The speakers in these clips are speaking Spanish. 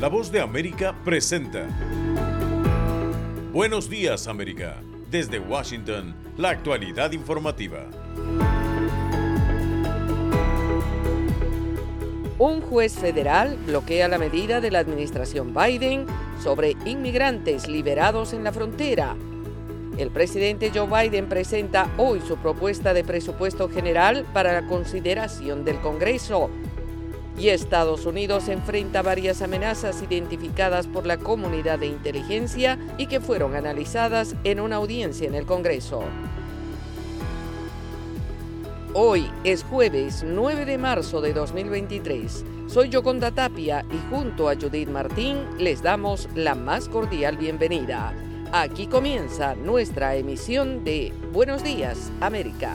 La voz de América presenta. Buenos días América. Desde Washington, la actualidad informativa. Un juez federal bloquea la medida de la administración Biden sobre inmigrantes liberados en la frontera. El presidente Joe Biden presenta hoy su propuesta de presupuesto general para la consideración del Congreso. Y Estados Unidos enfrenta varias amenazas identificadas por la comunidad de inteligencia y que fueron analizadas en una audiencia en el Congreso. Hoy es jueves 9 de marzo de 2023. Soy Yoconda Tapia y junto a Judith Martín les damos la más cordial bienvenida. Aquí comienza nuestra emisión de Buenos Días, América.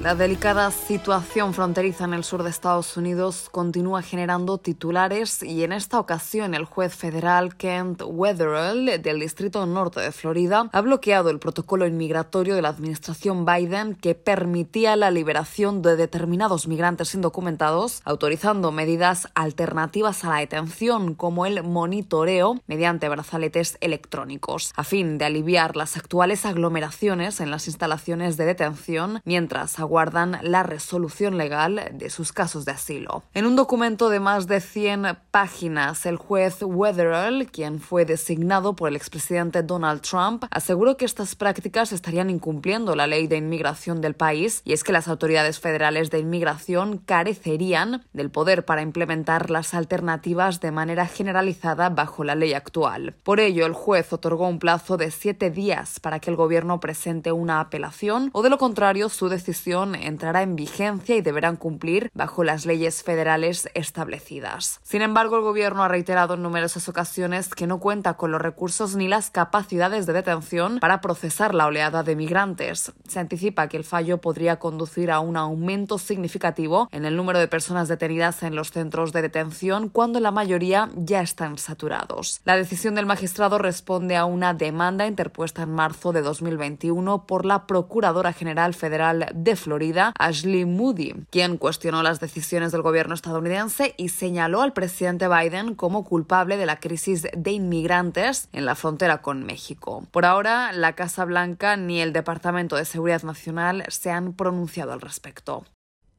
La delicada situación fronteriza en el sur de Estados Unidos continúa generando titulares y en esta ocasión el juez federal Kent Wetherell del Distrito Norte de Florida ha bloqueado el protocolo inmigratorio de la administración Biden que permitía la liberación de determinados migrantes indocumentados, autorizando medidas alternativas a la detención como el monitoreo mediante brazaletes electrónicos, a fin de aliviar las actuales aglomeraciones en las instalaciones de detención mientras guardan la resolución legal de sus casos de asilo. En un documento de más de 100 páginas, el juez Wetherell, quien fue designado por el expresidente Donald Trump, aseguró que estas prácticas estarían incumpliendo la ley de inmigración del país y es que las autoridades federales de inmigración carecerían del poder para implementar las alternativas de manera generalizada bajo la ley actual. Por ello, el juez otorgó un plazo de siete días para que el gobierno presente una apelación o de lo contrario su decisión entrará en vigencia y deberán cumplir bajo las leyes federales establecidas. Sin embargo, el Gobierno ha reiterado en numerosas ocasiones que no cuenta con los recursos ni las capacidades de detención para procesar la oleada de migrantes. Se anticipa que el fallo podría conducir a un aumento significativo en el número de personas detenidas en los centros de detención cuando la mayoría ya están saturados. La decisión del magistrado responde a una demanda interpuesta en marzo de 2021 por la Procuradora General Federal de Florida, Ashley Moody, quien cuestionó las decisiones del gobierno estadounidense y señaló al presidente Biden como culpable de la crisis de inmigrantes en la frontera con México. Por ahora, la Casa Blanca ni el Departamento de Seguridad Nacional se han pronunciado al respecto.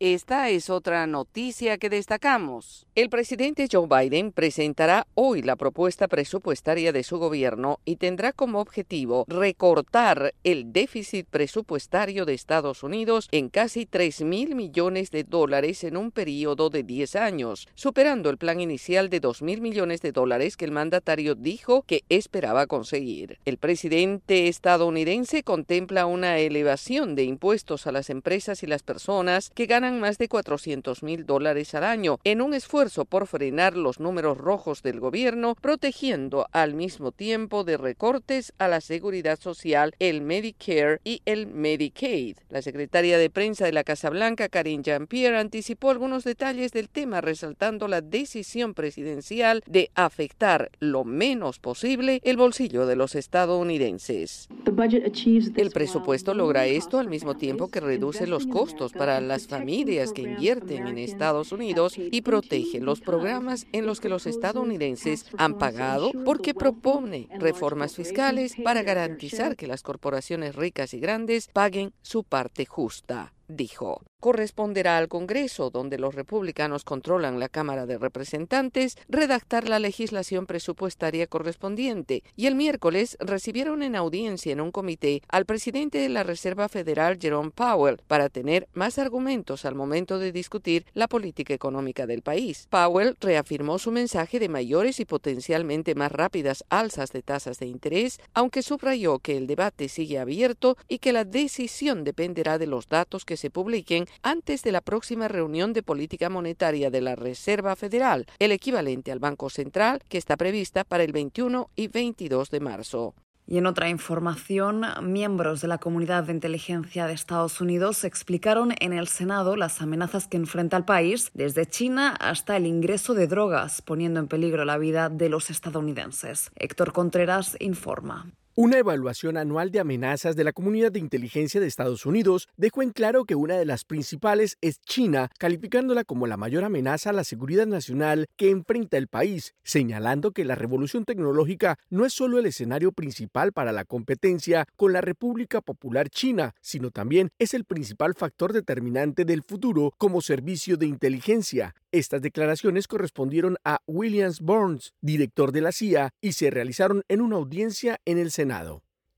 Esta es otra noticia que destacamos. El presidente Joe Biden presentará hoy la propuesta presupuestaria de su gobierno y tendrá como objetivo recortar el déficit presupuestario de Estados Unidos en casi 3 mil millones de dólares en un periodo de 10 años, superando el plan inicial de 2 mil millones de dólares que el mandatario dijo que esperaba conseguir. El presidente estadounidense contempla una elevación de impuestos a las empresas y las personas que ganan más de 400 mil dólares al año en un esfuerzo por frenar los números rojos del gobierno, protegiendo al mismo tiempo de recortes a la seguridad social, el Medicare y el Medicaid. La secretaria de prensa de la Casa Blanca, Karine Jean-Pierre, anticipó algunos detalles del tema, resaltando la decisión presidencial de afectar lo menos posible el bolsillo de los estadounidenses. El presupuesto logra esto al mismo tiempo que reduce los costos para las familias que invierten en Estados Unidos y protegen los programas en los que los estadounidenses han pagado porque propone reformas fiscales para garantizar que las corporaciones ricas y grandes paguen su parte justa dijo. Corresponderá al Congreso, donde los republicanos controlan la Cámara de Representantes, redactar la legislación presupuestaria correspondiente, y el miércoles recibieron en audiencia en un comité al presidente de la Reserva Federal, Jerome Powell, para tener más argumentos al momento de discutir la política económica del país. Powell reafirmó su mensaje de mayores y potencialmente más rápidas alzas de tasas de interés, aunque subrayó que el debate sigue abierto y que la decisión dependerá de los datos que se publiquen antes de la próxima reunión de política monetaria de la Reserva Federal, el equivalente al Banco Central, que está prevista para el 21 y 22 de marzo. Y en otra información, miembros de la comunidad de inteligencia de Estados Unidos explicaron en el Senado las amenazas que enfrenta el país, desde China hasta el ingreso de drogas, poniendo en peligro la vida de los estadounidenses. Héctor Contreras informa. Una evaluación anual de amenazas de la comunidad de inteligencia de Estados Unidos dejó en claro que una de las principales es China, calificándola como la mayor amenaza a la seguridad nacional que enfrenta el país, señalando que la revolución tecnológica no es solo el escenario principal para la competencia con la República Popular China, sino también es el principal factor determinante del futuro como servicio de inteligencia. Estas declaraciones correspondieron a Williams Burns, director de la CIA, y se realizaron en una audiencia en el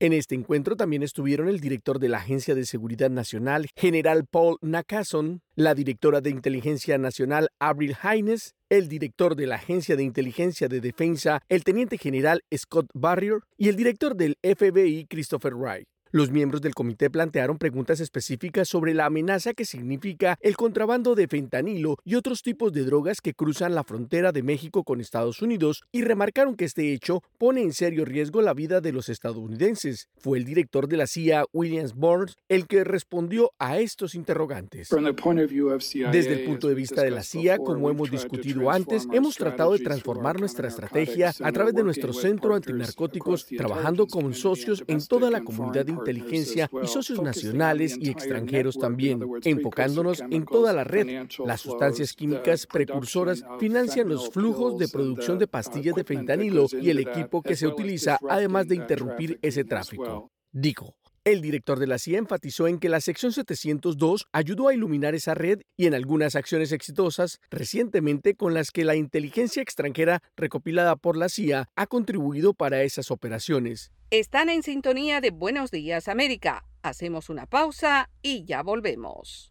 En este encuentro también estuvieron el director de la Agencia de Seguridad Nacional, general Paul Nakason, la directora de Inteligencia Nacional, Avril Haines, el director de la Agencia de Inteligencia de Defensa, el teniente general Scott Barrier, y el director del FBI, Christopher Wright. Los miembros del comité plantearon preguntas específicas sobre la amenaza que significa el contrabando de fentanilo y otros tipos de drogas que cruzan la frontera de México con Estados Unidos y remarcaron que este hecho pone en serio riesgo la vida de los estadounidenses. Fue el director de la CIA, Williams Burns, el que respondió a estos interrogantes. Desde el punto de vista de la CIA, como hemos discutido antes, hemos tratado de transformar nuestra estrategia a través de nuestro centro antinarcóticos, trabajando con socios en toda la comunidad inteligencia y socios nacionales y extranjeros también, enfocándonos en toda la red. Las sustancias químicas precursoras financian los flujos de producción de pastillas de fentanilo y el equipo que se utiliza, además de interrumpir ese tráfico. Dijo, el director de la CIA enfatizó en que la sección 702 ayudó a iluminar esa red y en algunas acciones exitosas recientemente con las que la inteligencia extranjera recopilada por la CIA ha contribuido para esas operaciones. Están en sintonía de Buenos Días América. Hacemos una pausa y ya volvemos.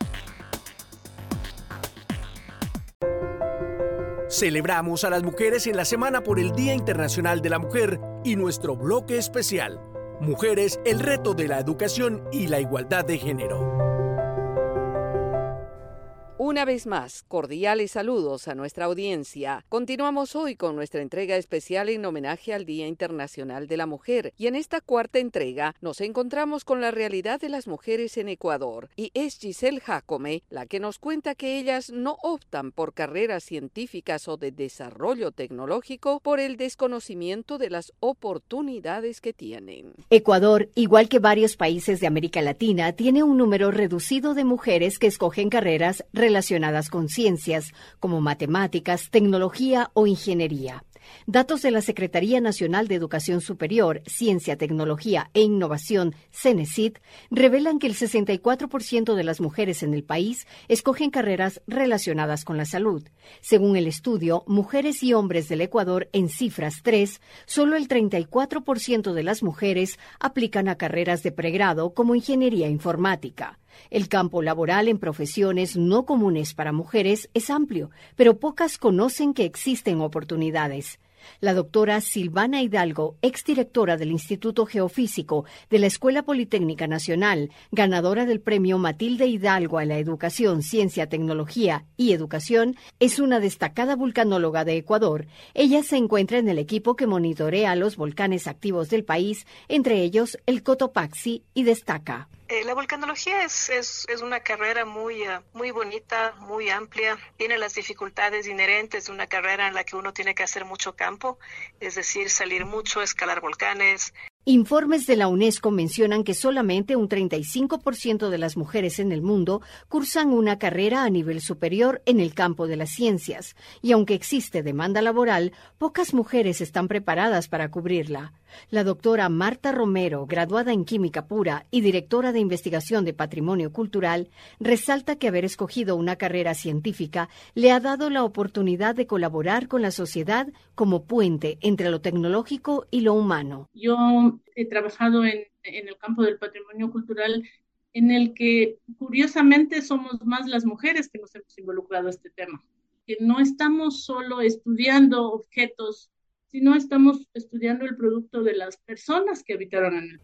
Celebramos a las mujeres en la semana por el Día Internacional de la Mujer y nuestro bloque especial, Mujeres, el reto de la educación y la igualdad de género. Una vez más, cordiales saludos a nuestra audiencia. Continuamos hoy con nuestra entrega especial en homenaje al Día Internacional de la Mujer y en esta cuarta entrega nos encontramos con la realidad de las mujeres en Ecuador y es Giselle Jacome la que nos cuenta que ellas no optan por carreras científicas o de desarrollo tecnológico por el desconocimiento de las oportunidades que tienen. Ecuador, igual que varios países de América Latina, tiene un número reducido de mujeres que escogen carreras relacionadas con ciencias como matemáticas, tecnología o ingeniería. Datos de la Secretaría Nacional de Educación Superior, Ciencia, Tecnología e Innovación, CENESID, revelan que el 64% de las mujeres en el país escogen carreras relacionadas con la salud. Según el estudio, Mujeres y Hombres del Ecuador en cifras 3, solo el 34% de las mujeres aplican a carreras de pregrado como ingeniería informática. El campo laboral en profesiones no comunes para mujeres es amplio, pero pocas conocen que existen oportunidades. La doctora Silvana Hidalgo, exdirectora del Instituto Geofísico de la Escuela Politécnica Nacional, ganadora del premio Matilde Hidalgo a la Educación, Ciencia, Tecnología y Educación, es una destacada vulcanóloga de Ecuador. Ella se encuentra en el equipo que monitorea los volcanes activos del país, entre ellos el Cotopaxi, y destaca. Eh, la volcanología es, es, es, una carrera muy, uh, muy bonita, muy amplia. Tiene las dificultades inherentes de una carrera en la que uno tiene que hacer mucho campo, es decir, salir mucho, escalar volcanes, Informes de la UNESCO mencionan que solamente un 35% de las mujeres en el mundo cursan una carrera a nivel superior en el campo de las ciencias, y aunque existe demanda laboral, pocas mujeres están preparadas para cubrirla. La doctora Marta Romero, graduada en Química Pura y directora de investigación de Patrimonio Cultural, resalta que haber escogido una carrera científica le ha dado la oportunidad de colaborar con la sociedad como puente entre lo tecnológico y lo humano. Yo he trabajado en, el campo del patrimonio cultural en el que curiosamente somos más las mujeres que nos hemos involucrado a este tema, que no estamos solo estudiando objetos sino estamos estudiando el producto de las personas que habitaron en el.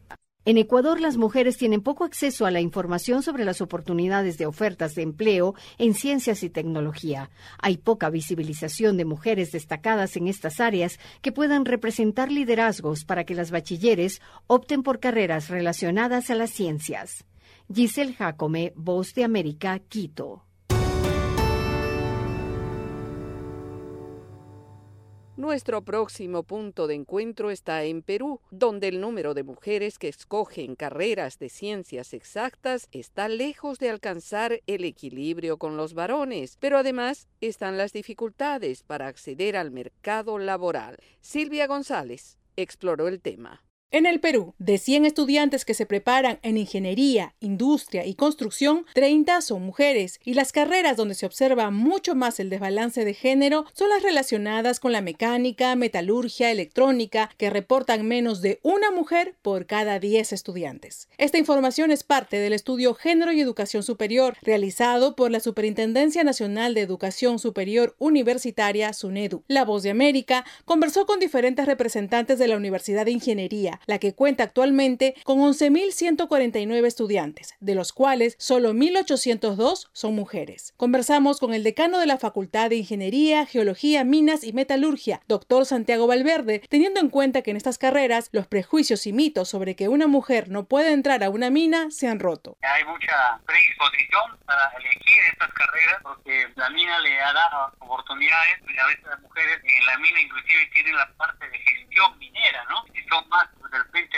En Ecuador, las mujeres tienen poco acceso a la información sobre las oportunidades de ofertas de empleo en ciencias y tecnología. Hay poca visibilización de mujeres destacadas en estas áreas que puedan representar liderazgos para que las bachilleres opten por carreras relacionadas a las ciencias. Giselle Jacome, Voz de América, Quito. Nuestro próximo punto de encuentro está en Perú, donde el número de mujeres que escogen carreras de ciencias exactas está lejos de alcanzar el equilibrio con los varones, pero además están las dificultades para acceder al mercado laboral. Silvia González exploró el tema. En el Perú, de 100 estudiantes que se preparan en ingeniería, industria y construcción, 30 son mujeres, y las carreras donde se observa mucho más el desbalance de género son las relacionadas con la mecánica, metalurgia, electrónica, que reportan menos de una mujer por cada 10 estudiantes. Esta información es parte del estudio Género y Educación Superior, realizado por la Superintendencia Nacional de Educación Superior Universitaria, SUNEDU. La Voz de América conversó con diferentes representantes de la Universidad de Ingeniería, la que cuenta actualmente con 11.149 estudiantes, de los cuales solo 1.802 son mujeres. Conversamos con el decano de la Facultad de Ingeniería, Geología, Minas y Metalurgia, doctor Santiago Valverde, teniendo en cuenta que en estas carreras los prejuicios y mitos sobre que una mujer no puede entrar a una mina se han roto. Hay mucha predisposición para elegir estas carreras porque la mina le da oportunidades a veces las mujeres en la mina inclusive tienen la parte de gestión minera, ¿no? Y son más de repente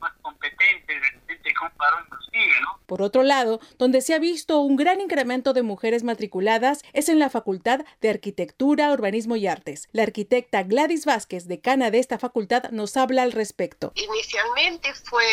más competentes, de repente con varón inclusive, ¿no? Por otro lado, donde se ha visto un gran incremento de mujeres matriculadas es en la Facultad de Arquitectura, Urbanismo y Artes. La arquitecta Gladys Vázquez, decana de esta facultad, nos habla al respecto. Inicialmente fue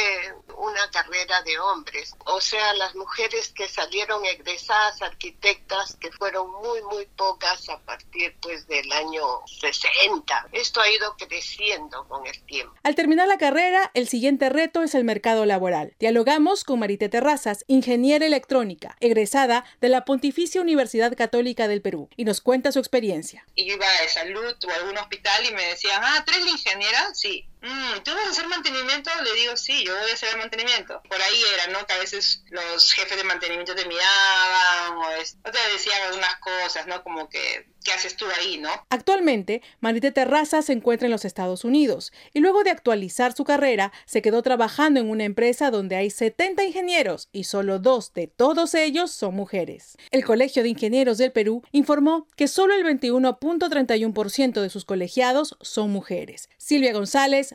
una carrera de hombres, o sea, las mujeres que salieron egresadas arquitectas, que fueron muy, muy pocas a partir pues del año 60. Esto ha ido creciendo con el tiempo. Al terminar la carrera, el siguiente reto es el mercado laboral. Dialogamos con Marité Terraza ingeniera electrónica, egresada de la Pontificia Universidad Católica del Perú, y nos cuenta su experiencia. Iba a salud o a algún hospital y me decían, ah, ¿tres la ingeniera? Sí. Mm, ¿Tú vas a hacer mantenimiento? Le digo, sí, yo voy a hacer el mantenimiento. Por ahí era, ¿no? Que a veces los jefes de mantenimiento te miraban o, te decían algunas cosas, ¿no? Como que, ¿qué haces tú ahí, no? Actualmente, Marité Terraza se encuentra en los Estados Unidos y luego de actualizar su carrera, se quedó trabajando en una empresa donde hay 70 ingenieros y solo dos de todos ellos son mujeres. El Colegio de Ingenieros del Perú informó que solo el 21.31% de sus colegiados son mujeres. Silvia González,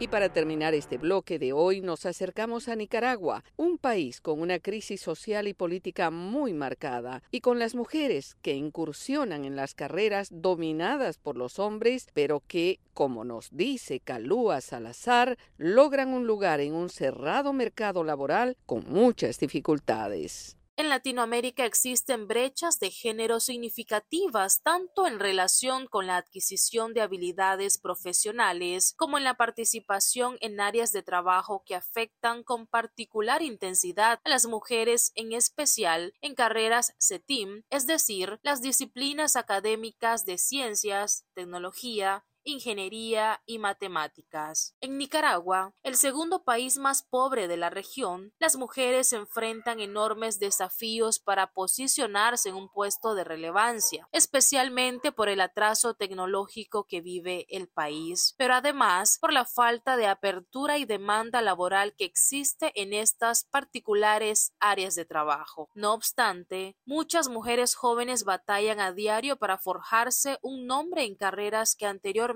Y para terminar este bloque de hoy nos acercamos a Nicaragua, un país con una crisis social y política muy marcada y con las mujeres que incursionan en las carreras dominadas por los hombres, pero que, como nos dice Calúa Salazar, logran un lugar en un cerrado mercado laboral con muchas dificultades. En Latinoamérica existen brechas de género significativas tanto en relación con la adquisición de habilidades profesionales como en la participación en áreas de trabajo que afectan con particular intensidad a las mujeres, en especial en carreras CETIM, es decir, las disciplinas académicas de ciencias, tecnología, ingeniería y matemáticas. En Nicaragua, el segundo país más pobre de la región, las mujeres enfrentan enormes desafíos para posicionarse en un puesto de relevancia, especialmente por el atraso tecnológico que vive el país, pero además por la falta de apertura y demanda laboral que existe en estas particulares áreas de trabajo. No obstante, muchas mujeres jóvenes batallan a diario para forjarse un nombre en carreras que anteriormente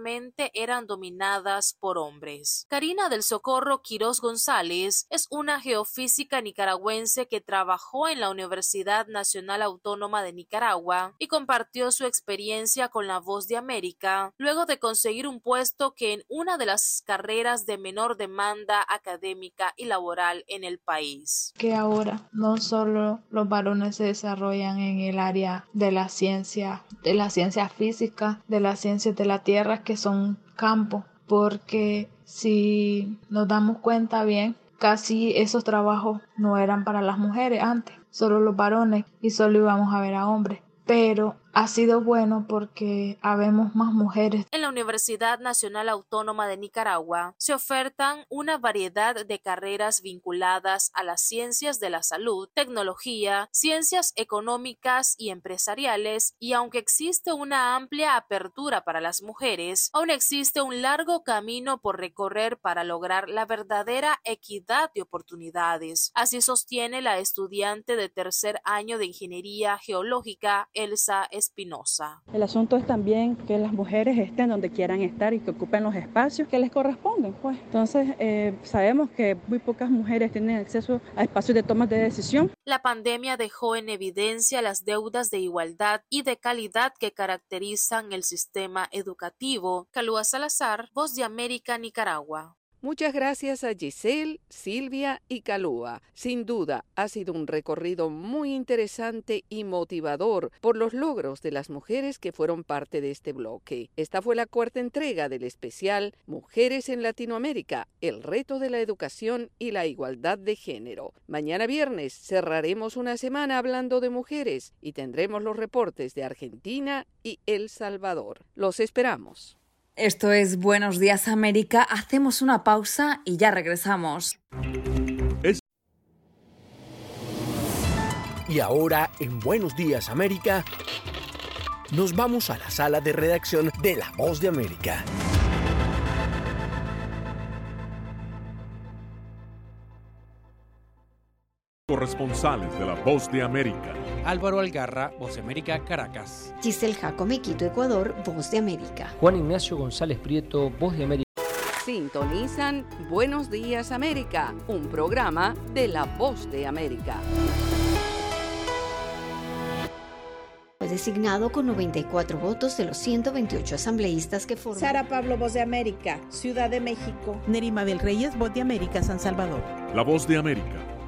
eran dominadas por hombres. Karina del Socorro Quirós González es una geofísica nicaragüense que trabajó en la Universidad Nacional Autónoma de Nicaragua y compartió su experiencia con la Voz de América luego de conseguir un puesto que en una de las carreras de menor demanda académica y laboral en el país. Que ahora no solo los varones se desarrollan en el área de la ciencia, de la ciencia física, de las ciencias de la tierra, que son campos, porque si nos damos cuenta bien, casi esos trabajos no eran para las mujeres antes, solo los varones y solo íbamos a ver a hombres. Pero ha sido bueno porque habemos más mujeres. En la Universidad Nacional Autónoma de Nicaragua se ofertan una variedad de carreras vinculadas a las ciencias de la salud, tecnología, ciencias económicas y empresariales, y aunque existe una amplia apertura para las mujeres, aún existe un largo camino por recorrer para lograr la verdadera equidad de oportunidades. Así sostiene la estudiante de tercer año de Ingeniería Geológica, Elsa Espinosa. El asunto es también que las mujeres estén donde quieran estar y que ocupen los espacios que les corresponden. Pues. Entonces, eh, sabemos que muy pocas mujeres tienen acceso a espacios de toma de decisión. La pandemia dejó en evidencia las deudas de igualdad y de calidad que caracterizan el sistema educativo. Calúa Salazar, Voz de América, Nicaragua. Muchas gracias a Giselle, Silvia y Calúa. Sin duda, ha sido un recorrido muy interesante y motivador por los logros de las mujeres que fueron parte de este bloque. Esta fue la cuarta entrega del especial Mujeres en Latinoamérica, el reto de la educación y la igualdad de género. Mañana viernes cerraremos una semana hablando de mujeres y tendremos los reportes de Argentina y El Salvador. Los esperamos. Esto es Buenos Días América. Hacemos una pausa y ya regresamos. Y ahora, en Buenos Días América, nos vamos a la sala de redacción de La Voz de América. Corresponsales de La Voz de América. Álvaro Algarra, Voz de América, Caracas. Giselle Jacome, Quito, Ecuador, Voz de América. Juan Ignacio González Prieto, Voz de América. Sintonizan Buenos Días América, un programa de La Voz de América. Fue designado con 94 votos de los 128 asambleístas que forman. Sara Pablo, Voz de América, Ciudad de México. Nerima del Reyes, Voz de América, San Salvador. La Voz de América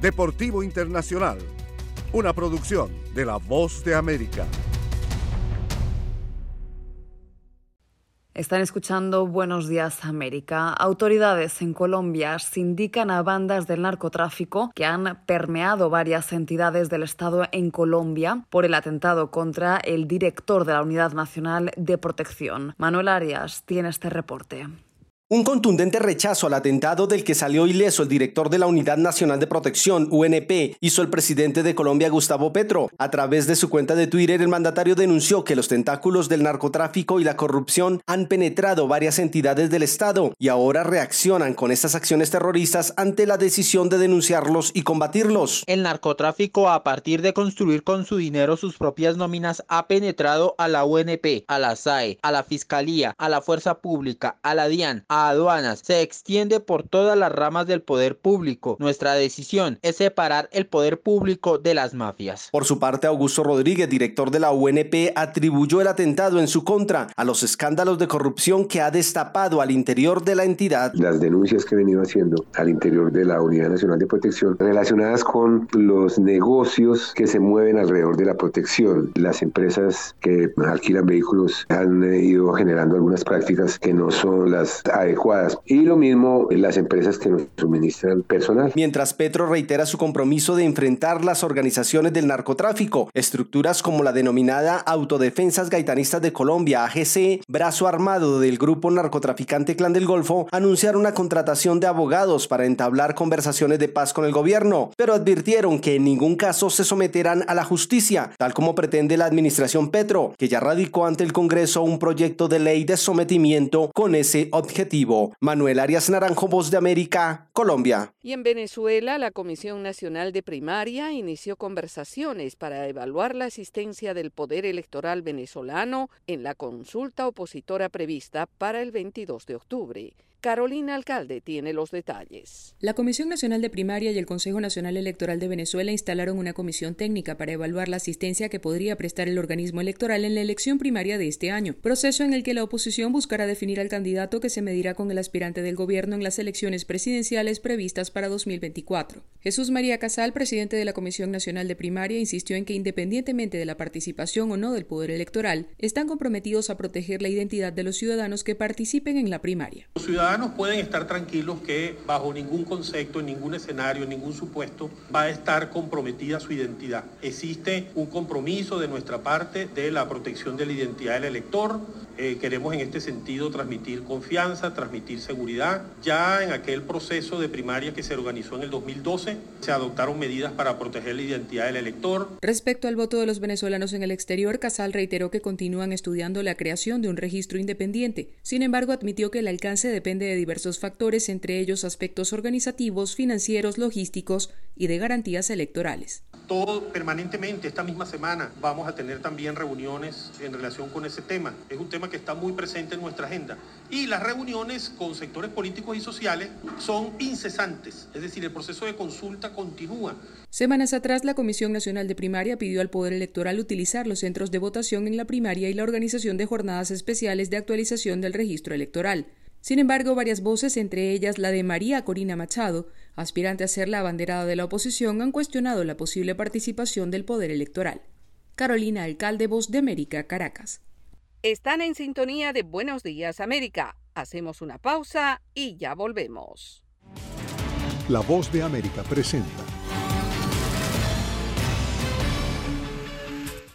Deportivo Internacional, una producción de La Voz de América. Están escuchando Buenos Días América. Autoridades en Colombia sindican a bandas del narcotráfico que han permeado varias entidades del Estado en Colombia por el atentado contra el director de la Unidad Nacional de Protección. Manuel Arias tiene este reporte. Un contundente rechazo al atentado del que salió ileso el director de la Unidad Nacional de Protección, UNP, hizo el presidente de Colombia, Gustavo Petro. A través de su cuenta de Twitter, el mandatario denunció que los tentáculos del narcotráfico y la corrupción han penetrado varias entidades del Estado y ahora reaccionan con estas acciones terroristas ante la decisión de denunciarlos y combatirlos. El narcotráfico, a partir de construir con su dinero sus propias nóminas, ha penetrado a la UNP, a la SAE, a la Fiscalía, a la Fuerza Pública, a la DIAN, a aduanas se extiende por todas las ramas del poder público. Nuestra decisión es separar el poder público de las mafias. Por su parte, Augusto Rodríguez, director de la UNP, atribuyó el atentado en su contra a los escándalos de corrupción que ha destapado al interior de la entidad. Las denuncias que he venido haciendo al interior de la Unidad Nacional de Protección relacionadas con los negocios que se mueven alrededor de la protección. Las empresas que alquilan vehículos han ido generando algunas prácticas que no son las adecuadas. Y lo mismo las empresas que nos suministran personal. Mientras Petro reitera su compromiso de enfrentar las organizaciones del narcotráfico, estructuras como la denominada Autodefensas Gaitanistas de Colombia, AGC, brazo armado del grupo narcotraficante Clan del Golfo, anunciaron una contratación de abogados para entablar conversaciones de paz con el gobierno, pero advirtieron que en ningún caso se someterán a la justicia, tal como pretende la administración Petro, que ya radicó ante el Congreso un proyecto de ley de sometimiento con ese objetivo. Manuel Arias Naranjo, Voz de América, Colombia. Y en Venezuela, la Comisión Nacional de Primaria inició conversaciones para evaluar la asistencia del Poder Electoral venezolano en la consulta opositora prevista para el 22 de octubre. Carolina Alcalde tiene los detalles. La Comisión Nacional de Primaria y el Consejo Nacional Electoral de Venezuela instalaron una comisión técnica para evaluar la asistencia que podría prestar el organismo electoral en la elección primaria de este año, proceso en el que la oposición buscará definir al candidato que se medirá con el aspirante del gobierno en las elecciones presidenciales previstas para 2024. Jesús María Casal, presidente de la Comisión Nacional de Primaria, insistió en que independientemente de la participación o no del poder electoral, están comprometidos a proteger la identidad de los ciudadanos que participen en la primaria ciudadanos pueden estar tranquilos que bajo ningún concepto, en ningún escenario, en ningún supuesto va a estar comprometida su identidad. Existe un compromiso de nuestra parte de la protección de la identidad del elector. Eh, queremos en este sentido transmitir confianza, transmitir seguridad. Ya en aquel proceso de primaria que se organizó en el 2012 se adoptaron medidas para proteger la identidad del elector. Respecto al voto de los venezolanos en el exterior, Casal reiteró que continúan estudiando la creación de un registro independiente. Sin embargo, admitió que el alcance depende de diversos factores, entre ellos aspectos organizativos, financieros, logísticos y de garantías electorales. Todo permanentemente, esta misma semana, vamos a tener también reuniones en relación con ese tema. Es un tema que está muy presente en nuestra agenda. Y las reuniones con sectores políticos y sociales son incesantes, es decir, el proceso de consulta continúa. Semanas atrás, la Comisión Nacional de Primaria pidió al Poder Electoral utilizar los centros de votación en la primaria y la organización de jornadas especiales de actualización del registro electoral. Sin embargo, varias voces, entre ellas la de María Corina Machado, aspirante a ser la abanderada de la oposición, han cuestionado la posible participación del poder electoral. Carolina Alcalde, Voz de América, Caracas. Están en sintonía de Buenos Días América. Hacemos una pausa y ya volvemos. La Voz de América presenta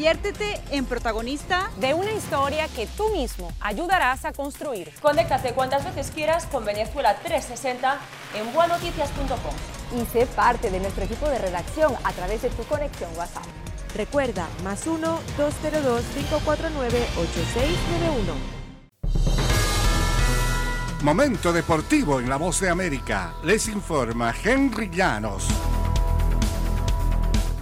Conviértete en protagonista de una historia que tú mismo ayudarás a construir. Conéctate cuantas veces quieras con Venezuela 360 en buenoticias.com. Y sé parte de nuestro equipo de redacción a través de tu conexión WhatsApp. Recuerda, más 1-202-549-8691. Momento deportivo en La Voz de América. Les informa Henry Llanos.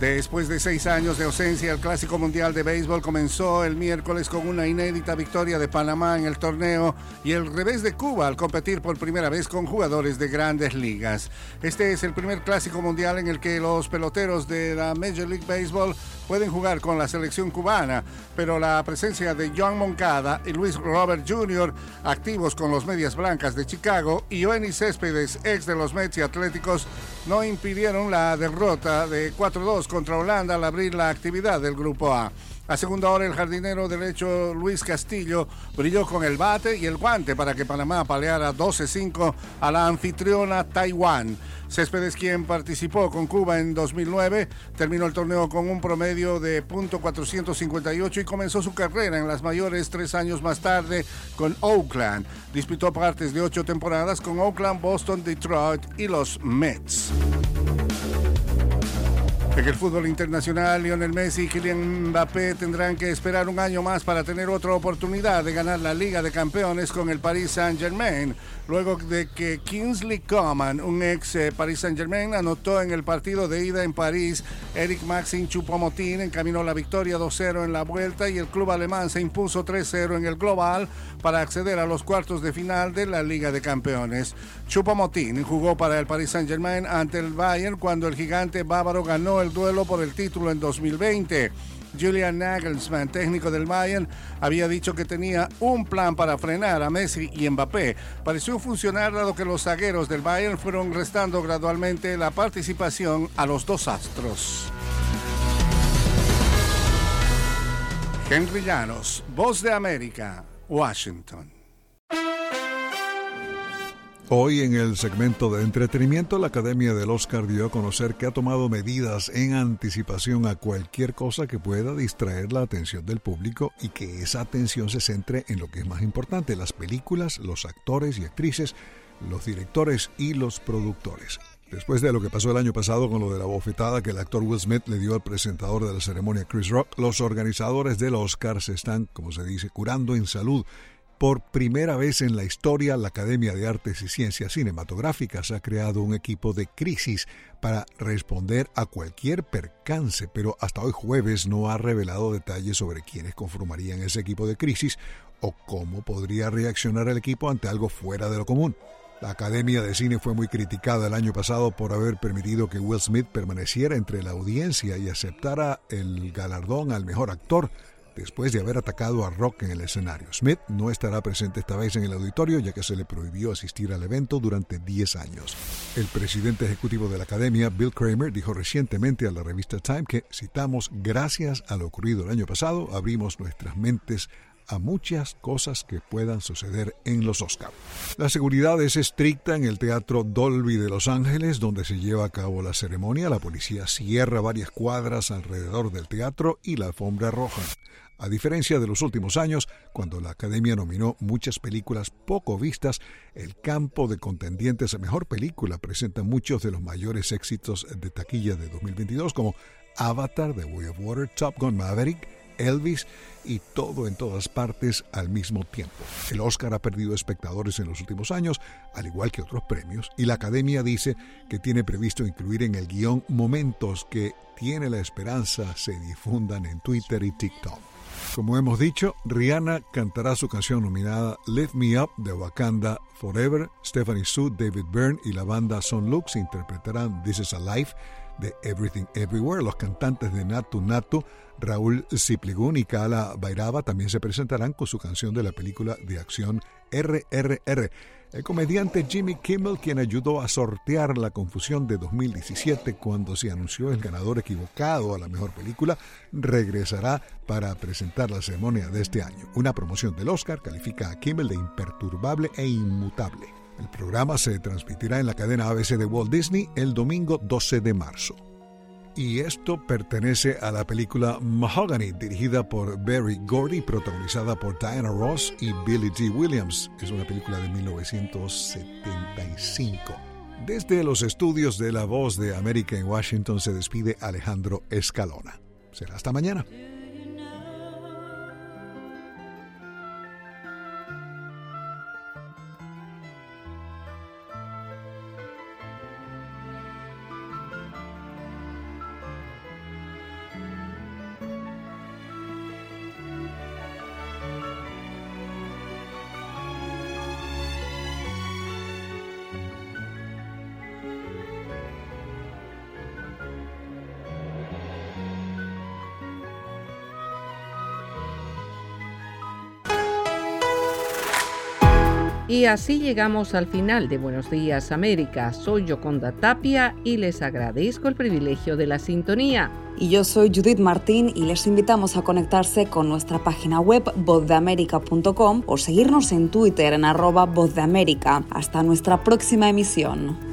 Después de seis años de ausencia, el Clásico Mundial de Béisbol comenzó el miércoles con una inédita victoria de Panamá en el torneo y el revés de Cuba al competir por primera vez con jugadores de grandes ligas. Este es el primer Clásico Mundial en el que los peloteros de la Major League Baseball pueden jugar con la selección cubana, pero la presencia de John Moncada y Luis Robert Jr., activos con los Medias Blancas de Chicago, y Oeni Céspedes, ex de los Mets y Atléticos, no impidieron la derrota de 4-2 contra Holanda al abrir la actividad del Grupo A. A segunda hora, el jardinero derecho Luis Castillo brilló con el bate y el guante para que Panamá paleara 12-5 a la anfitriona Taiwán. Céspedes, quien participó con Cuba en 2009, terminó el torneo con un promedio de .458 y comenzó su carrera en las mayores tres años más tarde con Oakland. Disputó partes de ocho temporadas con Oakland, Boston, Detroit y los Mets. En el fútbol internacional, Lionel Messi y Kylian Mbappé tendrán que esperar un año más para tener otra oportunidad de ganar la Liga de Campeones con el Paris Saint-Germain luego de que Kingsley Coman, un ex eh, Paris Saint-Germain, anotó en el partido de ida en París. Eric Maxim Chupomotín encaminó la victoria 2-0 en la vuelta y el club alemán se impuso 3-0 en el global para acceder a los cuartos de final de la Liga de Campeones. Chupomotín jugó para el Paris Saint-Germain ante el Bayern cuando el gigante bávaro ganó el duelo por el título en 2020. Julian Nagelsmann, técnico del Bayern, había dicho que tenía un plan para frenar a Messi y Mbappé. Pareció funcionar dado que los zagueros del Bayern fueron restando gradualmente la participación a los dos astros. Henry Llanos, Voz de América, Washington. Hoy en el segmento de entretenimiento, la Academia del Oscar dio a conocer que ha tomado medidas en anticipación a cualquier cosa que pueda distraer la atención del público y que esa atención se centre en lo que es más importante, las películas, los actores y actrices, los directores y los productores. Después de lo que pasó el año pasado con lo de la bofetada que el actor Will Smith le dio al presentador de la ceremonia Chris Rock, los organizadores del Oscar se están, como se dice, curando en salud por primera vez en la historia, la Academia de Artes y Ciencias Cinematográficas ha creado un equipo de crisis para responder a cualquier percance, pero hasta hoy jueves no ha revelado detalles sobre quiénes conformarían ese equipo de crisis o cómo podría reaccionar el equipo ante algo fuera de lo común. La Academia de Cine fue muy criticada el año pasado por haber permitido que Will Smith permaneciera entre la audiencia y aceptara el galardón al mejor actor después de haber atacado a Rock en el escenario. Smith no estará presente esta vez en el auditorio ya que se le prohibió asistir al evento durante 10 años. El presidente ejecutivo de la academia, Bill Kramer, dijo recientemente a la revista Time que, citamos, gracias a lo ocurrido el año pasado, abrimos nuestras mentes a muchas cosas que puedan suceder en los Oscars. La seguridad es estricta en el Teatro Dolby de Los Ángeles, donde se lleva a cabo la ceremonia. La policía cierra varias cuadras alrededor del teatro y la alfombra roja. A diferencia de los últimos años, cuando la Academia nominó muchas películas poco vistas, el campo de contendientes a mejor película presenta muchos de los mayores éxitos de taquilla de 2022, como Avatar, The Way of Water, Top Gun Maverick, Elvis y todo en todas partes al mismo tiempo. El Oscar ha perdido espectadores en los últimos años, al igual que otros premios, y la Academia dice que tiene previsto incluir en el guion momentos que tiene la esperanza se difundan en Twitter y TikTok. Como hemos dicho, Rihanna cantará su canción nominada Lift Me Up de Wakanda Forever. Stephanie Sue, David Byrne y la banda Son Lux interpretarán This Is a Life de Everything Everywhere. Los cantantes de Natu Natu, Raúl Zipligun y Kala Bairaba también se presentarán con su canción de la película de acción RRR. El comediante Jimmy Kimmel, quien ayudó a sortear la confusión de 2017 cuando se anunció el ganador equivocado a la mejor película, regresará para presentar la ceremonia de este año. Una promoción del Oscar califica a Kimmel de imperturbable e inmutable. El programa se transmitirá en la cadena ABC de Walt Disney el domingo 12 de marzo y esto pertenece a la película Mahogany, dirigida por Barry Gordy, protagonizada por Diana Ross y Billy G. Williams. Es una película de 1975. Desde los estudios de La Voz de América en Washington se despide Alejandro Escalona. Será hasta mañana. Y así llegamos al final de Buenos Días América. Soy Yoconda Tapia y les agradezco el privilegio de la sintonía. Y yo soy Judith Martín y les invitamos a conectarse con nuestra página web vozdeamerica.com o seguirnos en Twitter en arroba vozdeamerica. Hasta nuestra próxima emisión.